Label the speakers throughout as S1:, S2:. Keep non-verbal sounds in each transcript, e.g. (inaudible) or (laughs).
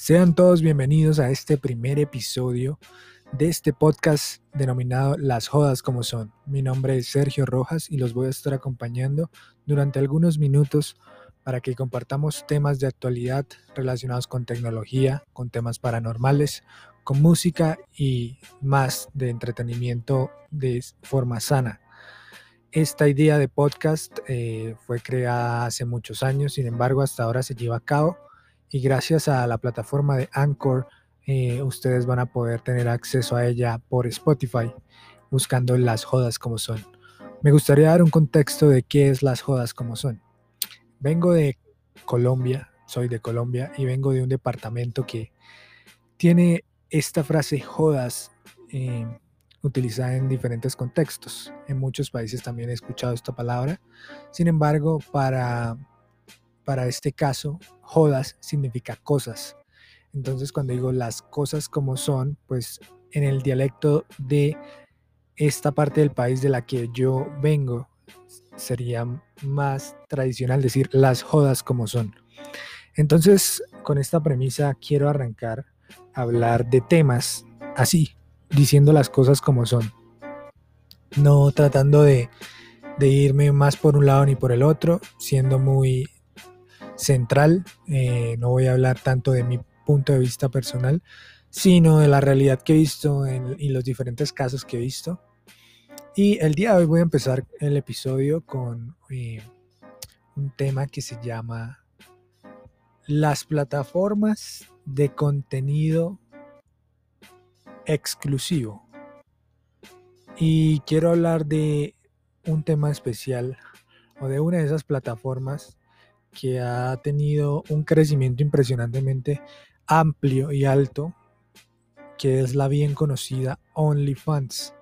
S1: Sean todos bienvenidos a este primer episodio de este podcast denominado Las Jodas como son. Mi nombre es Sergio Rojas y los voy a estar acompañando durante algunos minutos para que compartamos temas de actualidad relacionados con tecnología, con temas paranormales, con música y más de entretenimiento de forma sana. Esta idea de podcast eh, fue creada hace muchos años, sin embargo hasta ahora se lleva a cabo y gracias a la plataforma de Anchor eh, ustedes van a poder tener acceso a ella por Spotify buscando las jodas como son. Me gustaría dar un contexto de qué es las jodas como son. Vengo de Colombia, soy de Colombia y vengo de un departamento que tiene esta frase jodas eh, utilizada en diferentes contextos. En muchos países también he escuchado esta palabra. Sin embargo, para para este caso, jodas significa cosas. Entonces, cuando digo las cosas como son, pues en el dialecto de esta parte del país de la que yo vengo, sería más tradicional decir las jodas como son. Entonces, con esta premisa quiero arrancar a hablar de temas así, diciendo las cosas como son. No tratando de, de irme más por un lado ni por el otro, siendo muy central. Eh, no voy a hablar tanto de mi punto de vista personal, sino de la realidad que he visto y los diferentes casos que he visto. Y el día de hoy voy a empezar el episodio con eh, un tema que se llama las plataformas de contenido exclusivo. Y quiero hablar de un tema especial o de una de esas plataformas que ha tenido un crecimiento impresionantemente amplio y alto, que es la bien conocida OnlyFans.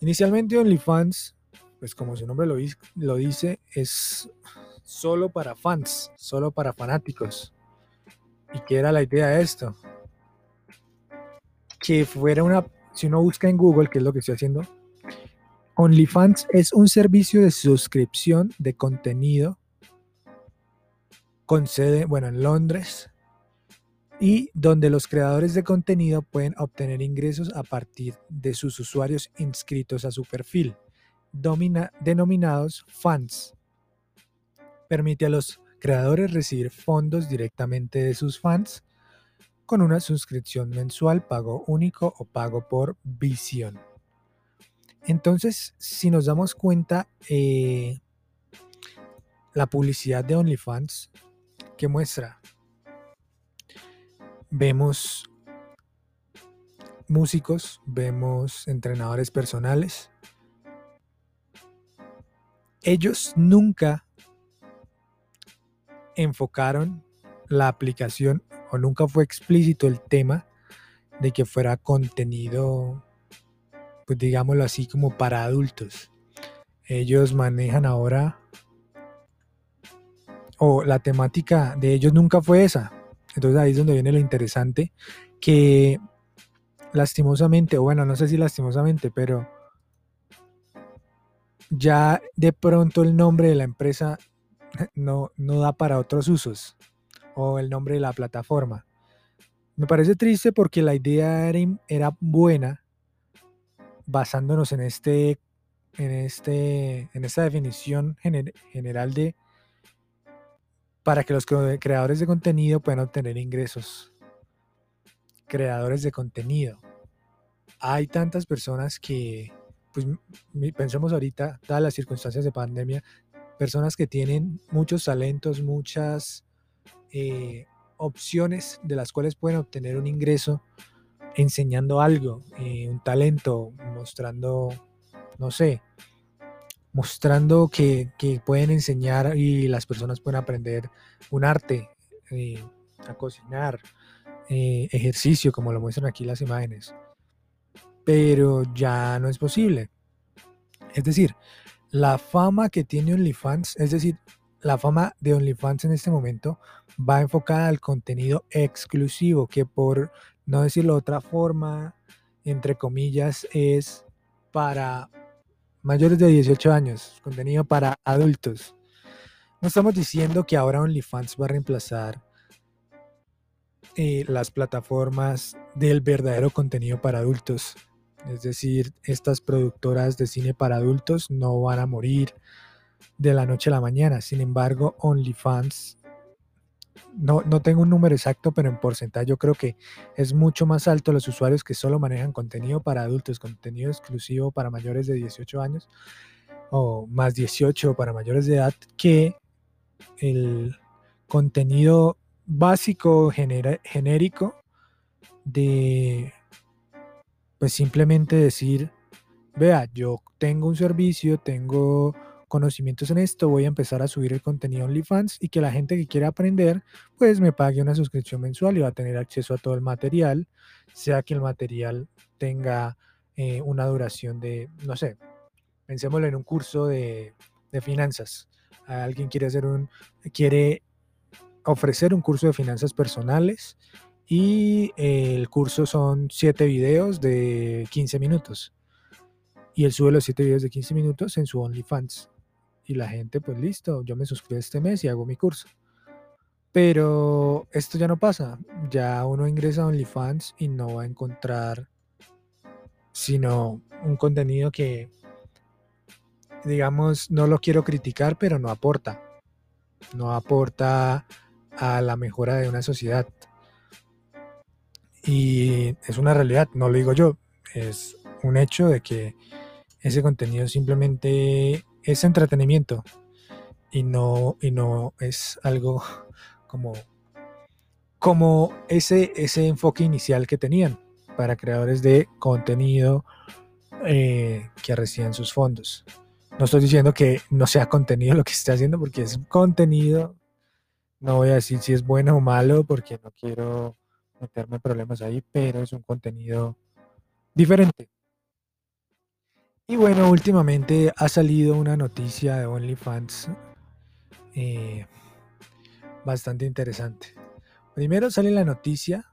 S1: Inicialmente OnlyFans, pues como su nombre lo, lo dice, es solo para fans, solo para fanáticos. ¿Y qué era la idea de esto? Que fuera una, si uno busca en Google, que es lo que estoy haciendo, OnlyFans es un servicio de suscripción de contenido con sede, bueno, en Londres, y donde los creadores de contenido pueden obtener ingresos a partir de sus usuarios inscritos a su perfil, denominados fans. Permite a los creadores recibir fondos directamente de sus fans con una suscripción mensual, pago único o pago por visión. Entonces, si nos damos cuenta, eh, la publicidad de OnlyFans que muestra. Vemos músicos, vemos entrenadores personales. Ellos nunca enfocaron la aplicación o nunca fue explícito el tema de que fuera contenido, pues digámoslo así, como para adultos. Ellos manejan ahora o la temática de ellos nunca fue esa. Entonces ahí es donde viene lo interesante, que lastimosamente, o bueno, no sé si lastimosamente, pero ya de pronto el nombre de la empresa (laughs) no, no da para otros usos, o el nombre de la plataforma. Me parece triste porque la idea era, era buena, basándonos en este, en este, en esta definición general de para que los creadores de contenido puedan obtener ingresos. Creadores de contenido. Hay tantas personas que, pues pensemos ahorita, dadas las circunstancias de pandemia, personas que tienen muchos talentos, muchas eh, opciones de las cuales pueden obtener un ingreso enseñando algo, eh, un talento, mostrando, no sé, mostrando que, pueden enseñar y las personas pueden aprender un arte, eh, a cocinar, eh, ejercicio, como lo muestran aquí las imágenes. Pero ya no es posible. Es decir, la fama que tiene OnlyFans, es decir, la fama de OnlyFans en este momento va enfocada al contenido exclusivo, que por no decirlo de otra forma, entre comillas, es para mayores de 18 años, contenido para adultos. No estamos diciendo que ahora OnlyFans va a reemplazar eh, las plataformas del verdadero contenido para adultos. Es decir, estas productoras de cine para adultos no van a morir de la noche a la mañana. Sin embargo, OnlyFans, no, no tengo un número exacto, pero en porcentaje yo creo que es mucho más alto los usuarios que solo manejan contenido para adultos, contenido exclusivo para mayores de 18 años o más 18 para mayores de edad, que el contenido básico, genérico de, pues simplemente decir, vea, yo tengo un servicio, tengo conocimientos en esto, voy a empezar a subir el contenido OnlyFans y que la gente que quiera aprender, pues me pague una suscripción mensual y va a tener acceso a todo el material, sea que el material tenga eh, una duración de, no sé, pensémoslo en un curso de, finanzas. Alguien quiere hacer un, quiere ofrecer un curso de finanzas personales y el curso son 7 videos de 15 minutos. Y él sube los 7 videos de 15 minutos en su OnlyFans. Y la gente, pues listo, yo me suscribo este mes y hago mi curso. Pero esto ya no pasa. Ya uno ingresa a OnlyFans y no va a encontrar sino un contenido que, digamos, no lo quiero criticar, pero no aporta. No aporta a la mejora de una sociedad. Y es una realidad, no lo digo yo, es un hecho de que ese contenido simplemente es entretenimiento y no, y no es algo como, como ese, ese enfoque inicial que tenían para creadores de contenido eh, que reciban sus fondos. No estoy diciendo que no sea contenido (laughs) lo que esté haciendo porque es contenido. No voy a decir si es bueno o malo porque no quiero meterme problemas ahí, pero es un contenido diferente. Y bueno, últimamente ha salido una noticia de OnlyFans eh, bastante interesante. Primero sale la noticia,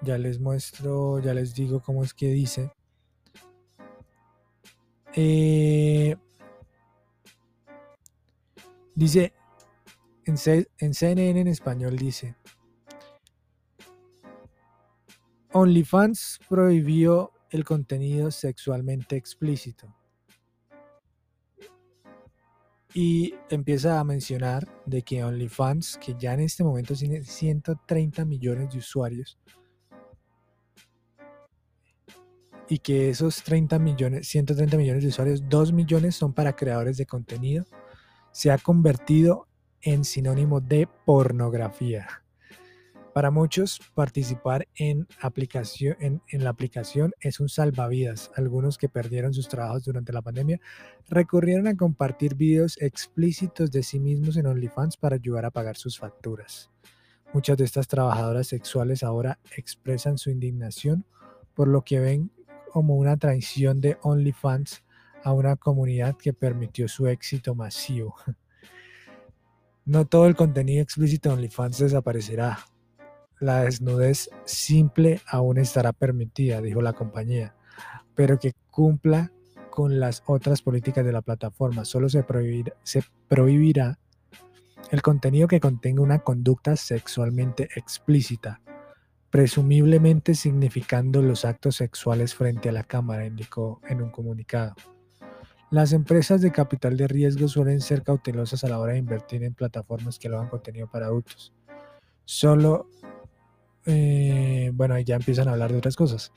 S1: ya les muestro, ya les digo cómo es que dice. Eh, dice, en, en CNN en español dice, OnlyFans prohibió el contenido sexualmente explícito. Y empieza a mencionar de que OnlyFans, que ya en este momento tiene 130 millones de usuarios, y que esos 30 millones, 130 millones de usuarios, 2 millones son para creadores de contenido, se ha convertido en sinónimo de pornografía. Para muchos, participar en, aplicación, en, la aplicación es un salvavidas. Algunos que perdieron sus trabajos durante la pandemia recurrieron a compartir videos explícitos de sí mismos en OnlyFans para ayudar a pagar sus facturas. Muchas de estas trabajadoras sexuales ahora expresan su indignación por lo que ven como una traición de OnlyFans a una comunidad que permitió su éxito masivo. (laughs) No todo el contenido explícito de OnlyFans desaparecerá, la desnudez simple aún estará permitida, dijo la compañía, pero que cumpla con las otras políticas de la plataforma. Solo se, prohibirá el contenido que contenga una conducta sexualmente explícita, presumiblemente significando los actos sexuales frente a la cámara, indicó en un comunicado. Las empresas de capital de riesgo suelen ser cautelosas a la hora de invertir en plataformas que lo hagan contenido para adultos. Solo eh, bueno, ya empiezan a hablar de otras cosas.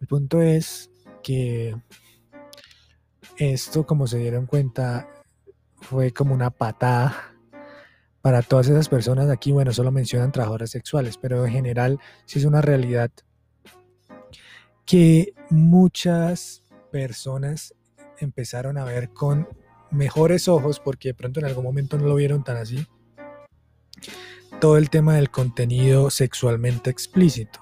S1: El punto es que esto, como se dieron cuenta, fue como una patada para todas esas personas. Aquí, bueno, solo mencionan trabajadoras sexuales, pero en general sí es una realidad que muchas personas empezaron a ver con mejores ojos, porque de pronto en algún momento no lo vieron tan así, todo el tema del contenido sexualmente explícito.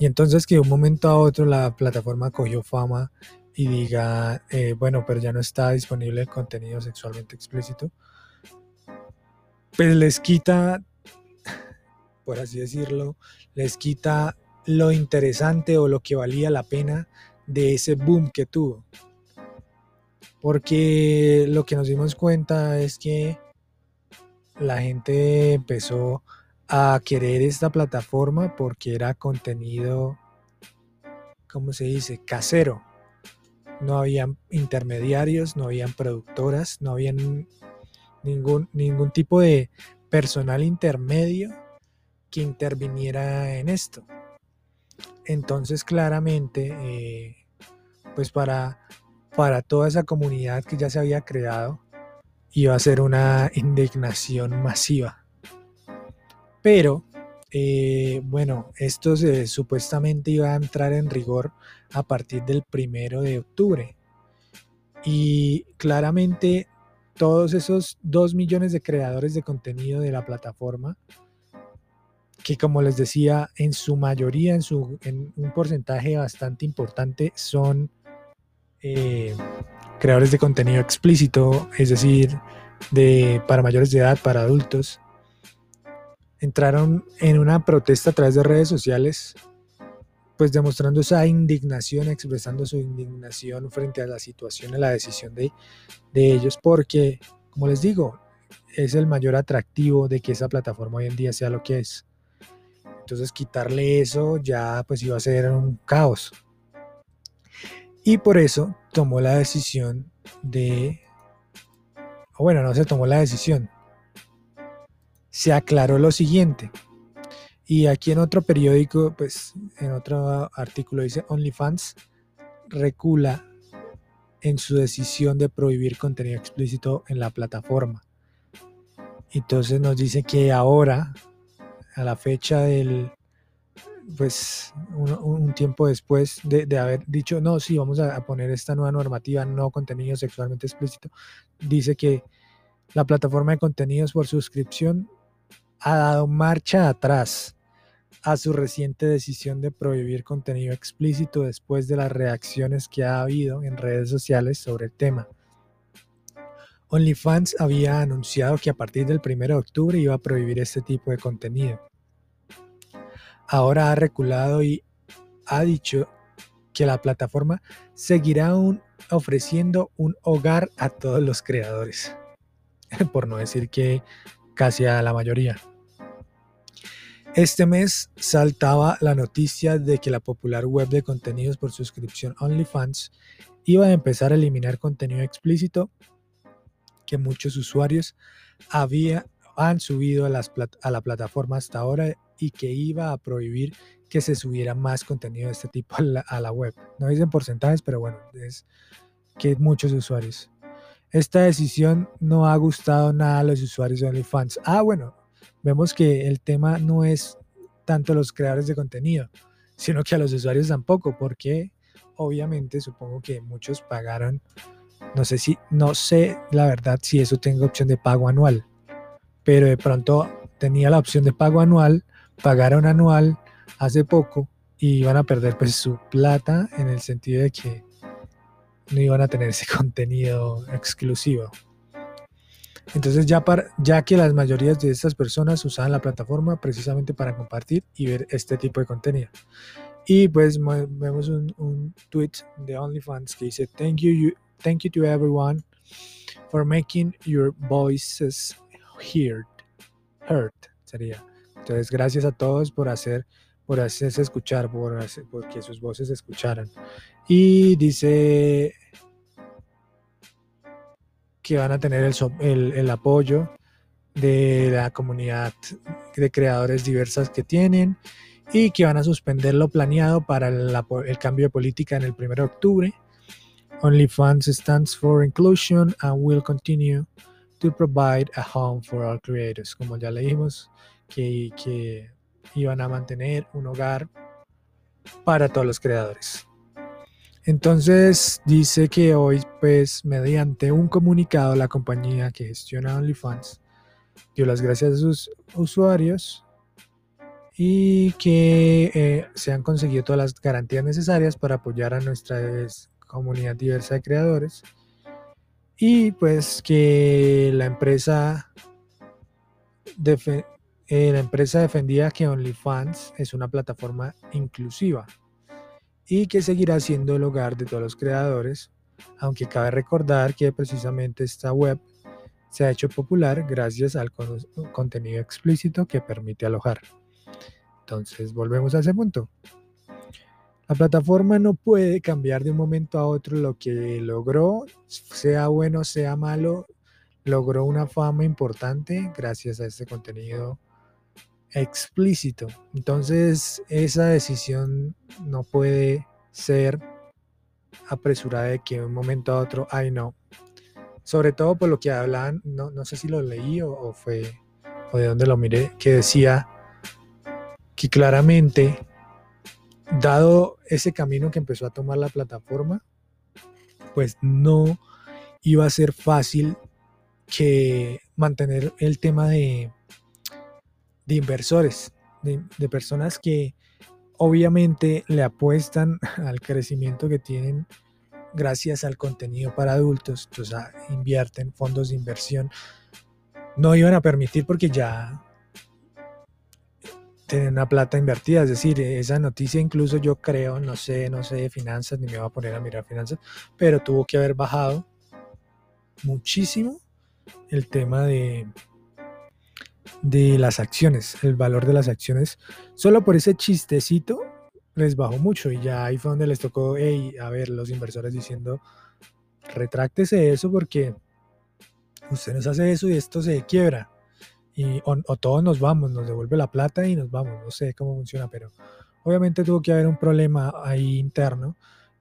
S1: Y entonces que de un momento a otro la plataforma cogió fama y diga, eh, bueno, pero ya no está disponible el contenido sexualmente explícito, pues les quita, (laughs) por así decirlo, les quita lo interesante o lo que valía la pena de ese boom que tuvo. Porque lo que nos dimos cuenta es que la gente empezó a querer esta plataforma porque era contenido, ¿cómo se dice? Casero. No habían intermediarios, no habían productoras, no habían ningún, ningún tipo de personal intermedio que interviniera en esto. Entonces, claramente, eh, pues para, para toda esa comunidad que ya se había creado, iba a ser una indignación masiva. Pero, eh, bueno, esto supuestamente iba a entrar en rigor a partir del primero de octubre. Y claramente todos esos dos millones de creadores de contenido de la plataforma, que como les decía, en su mayoría, en, su, en un porcentaje bastante importante, son eh, creadores de contenido explícito, es decir, de, para mayores de edad, para adultos, entraron en una protesta a través de redes sociales, pues demostrando esa indignación, expresando su indignación frente a la situación, a la decisión de, de ellos, porque, como les digo, es el mayor atractivo de que esa plataforma hoy en día sea lo que es. Entonces quitarle eso ya pues iba a ser un caos. Y por eso tomó la decisión de, bueno, no se tomó la decisión, se aclaró lo siguiente. Y aquí en otro periódico, pues en otro artículo dice OnlyFans recula en su decisión de prohibir contenido explícito en la plataforma. Entonces nos dice que ahora, a la fecha del pues un, tiempo después de, haber dicho, no, sí, vamos a, poner esta nueva normativa, no contenido sexualmente explícito, dice que la plataforma de contenidos por suscripción ha dado marcha atrás a su reciente decisión de prohibir contenido explícito después de las reacciones que ha habido en redes sociales sobre el tema. OnlyFans había anunciado que a partir del 1 de octubre iba a prohibir este tipo de contenido ahora ha reculado y ha dicho que la plataforma seguirá ofreciendo un hogar a todos los creadores, (laughs) por no decir que casi a la mayoría. Este mes saltaba la noticia de que la popular web de contenidos por suscripción OnlyFans iba a empezar a eliminar contenido explícito que muchos usuarios había, han subido a, a la plataforma hasta ahora y que iba a prohibir que se subiera más contenido de este tipo a la, web. No dicen porcentajes, pero bueno, es que muchos usuarios. Esta decisión no ha gustado nada a los usuarios de OnlyFans. Ah, bueno, vemos que el tema no es tanto los creadores de contenido, sino que a los usuarios tampoco, porque obviamente supongo que muchos pagaron, no sé si, no sé la verdad si eso tenga opción de pago anual, pero de pronto tenía la opción de pago anual pagaron anual hace poco y iban a perder pues su plata en el sentido de que no iban a tener ese (laughs) contenido exclusivo. Entonces ya, para, ya que las mayorías de estas personas usaban la plataforma precisamente para compartir y ver este tipo de contenido. Y pues vemos un, tweet de OnlyFans que dice, thank you, thank you to everyone for making your voices heard. Heard sería. Entonces, gracias a todos por hacer, por hacerse escuchar, por, hacer, que sus voces se escucharan. Y dice que van a tener el, el, apoyo de la comunidad de creadores diversas que tienen y que van a suspender lo planeado para el, el cambio de política en el 1 de octubre. OnlyFans stands for inclusion and will continue to provide a home for all creators. Como ya leímos, que, iban a mantener un hogar para todos los creadores. Entonces dice que hoy, pues, mediante un comunicado, la compañía que gestiona OnlyFans dio las gracias a sus usuarios y que eh, se han conseguido todas las garantías necesarias para apoyar a nuestra comunidad diversa de creadores y pues que la empresa eh, la empresa defendía que OnlyFans es una plataforma inclusiva y que seguirá siendo el hogar de todos los creadores, aunque cabe recordar que precisamente esta web se ha hecho popular gracias al contenido explícito que permite alojar. Entonces, volvemos a ese punto. La plataforma no puede cambiar de un momento a otro lo que logró, sea bueno, sea malo, logró una fama importante gracias a este contenido explícito. Entonces, esa decisión no puede ser apresurada de que de un momento a otro, ay no. Sobre todo por lo que hablan, no, no sé si lo leí o, o fue, o de dónde lo miré, que decía que claramente, dado ese camino que empezó a tomar la plataforma, pues no iba a ser fácil que mantener el tema de, de inversores, de, personas que obviamente le apuestan (laughs) al crecimiento que tienen gracias al contenido para adultos, o sea, invierten fondos de inversión, no iban a permitir porque ya tienen una plata invertida, es decir, esa noticia incluso yo creo, no sé, no sé de finanzas, ni me voy a poner a mirar finanzas, pero tuvo que haber bajado muchísimo el tema de, de las acciones, el valor de las acciones. Solo por ese chistecito les bajó mucho y ya ahí fue donde les tocó, hey, a ver, los inversores diciendo, retráctese eso porque usted nos hace eso y esto se quiebra. Y, o, todos nos vamos, nos devuelve la plata y nos vamos. No sé cómo funciona, pero obviamente tuvo que haber un problema ahí interno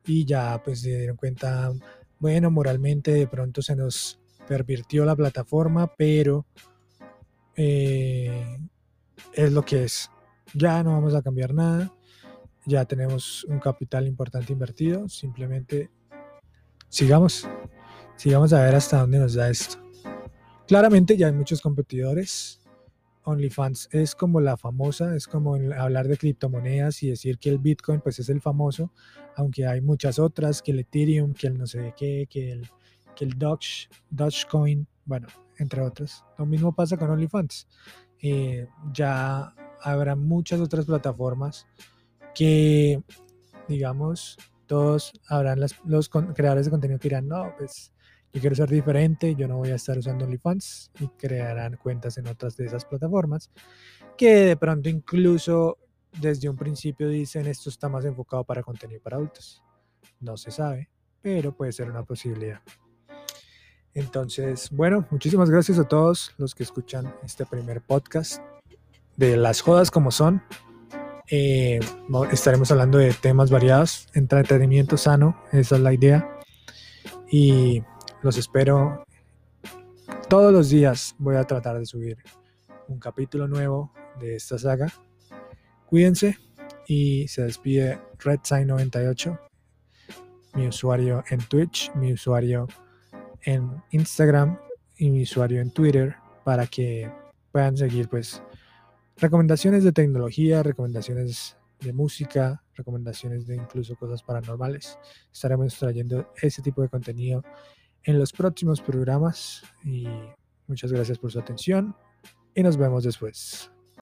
S1: y ya pues se dieron cuenta, bueno, moralmente de pronto se nos pervirtió la plataforma, pero eh, es lo que es. Ya no vamos a cambiar nada, ya tenemos un capital importante invertido, simplemente sigamos, sigamos a ver hasta dónde nos da esto. Claramente ya hay muchos competidores. OnlyFans es como la famosa, es como hablar de criptomonedas y decir que el Bitcoin pues es el famoso, aunque hay muchas otras, que el Ethereum, que el no sé qué, que el que el Doge, Dogecoin, bueno, entre otras. Lo mismo pasa con OnlyFans. Eh, ya habrá muchas otras plataformas que, digamos, todos habrán los creadores de contenido que dirán, no, pues yo quiero ser diferente, yo no voy a estar usando OnlyFans y crearán cuentas en otras de esas plataformas que de pronto incluso desde un principio dicen esto está más enfocado para contenido para adultos. No se sabe, pero puede ser una posibilidad. Entonces, bueno, muchísimas gracias a todos los que escuchan este primer podcast de las jodas como son. Eh, estaremos hablando de temas variados, entretenimiento sano, esa es la idea. Y los espero todos los días. Voy a tratar de subir un capítulo nuevo de esta saga. Cuídense y se despide RedSign98, mi usuario en Twitch, mi usuario en Instagram y mi usuario en Twitter para que puedan seguir pues recomendaciones de tecnología, recomendaciones de música, recomendaciones de incluso cosas paranormales. Estaremos trayendo ese tipo de contenido en los próximos programas y muchas gracias por su atención y nos vemos después.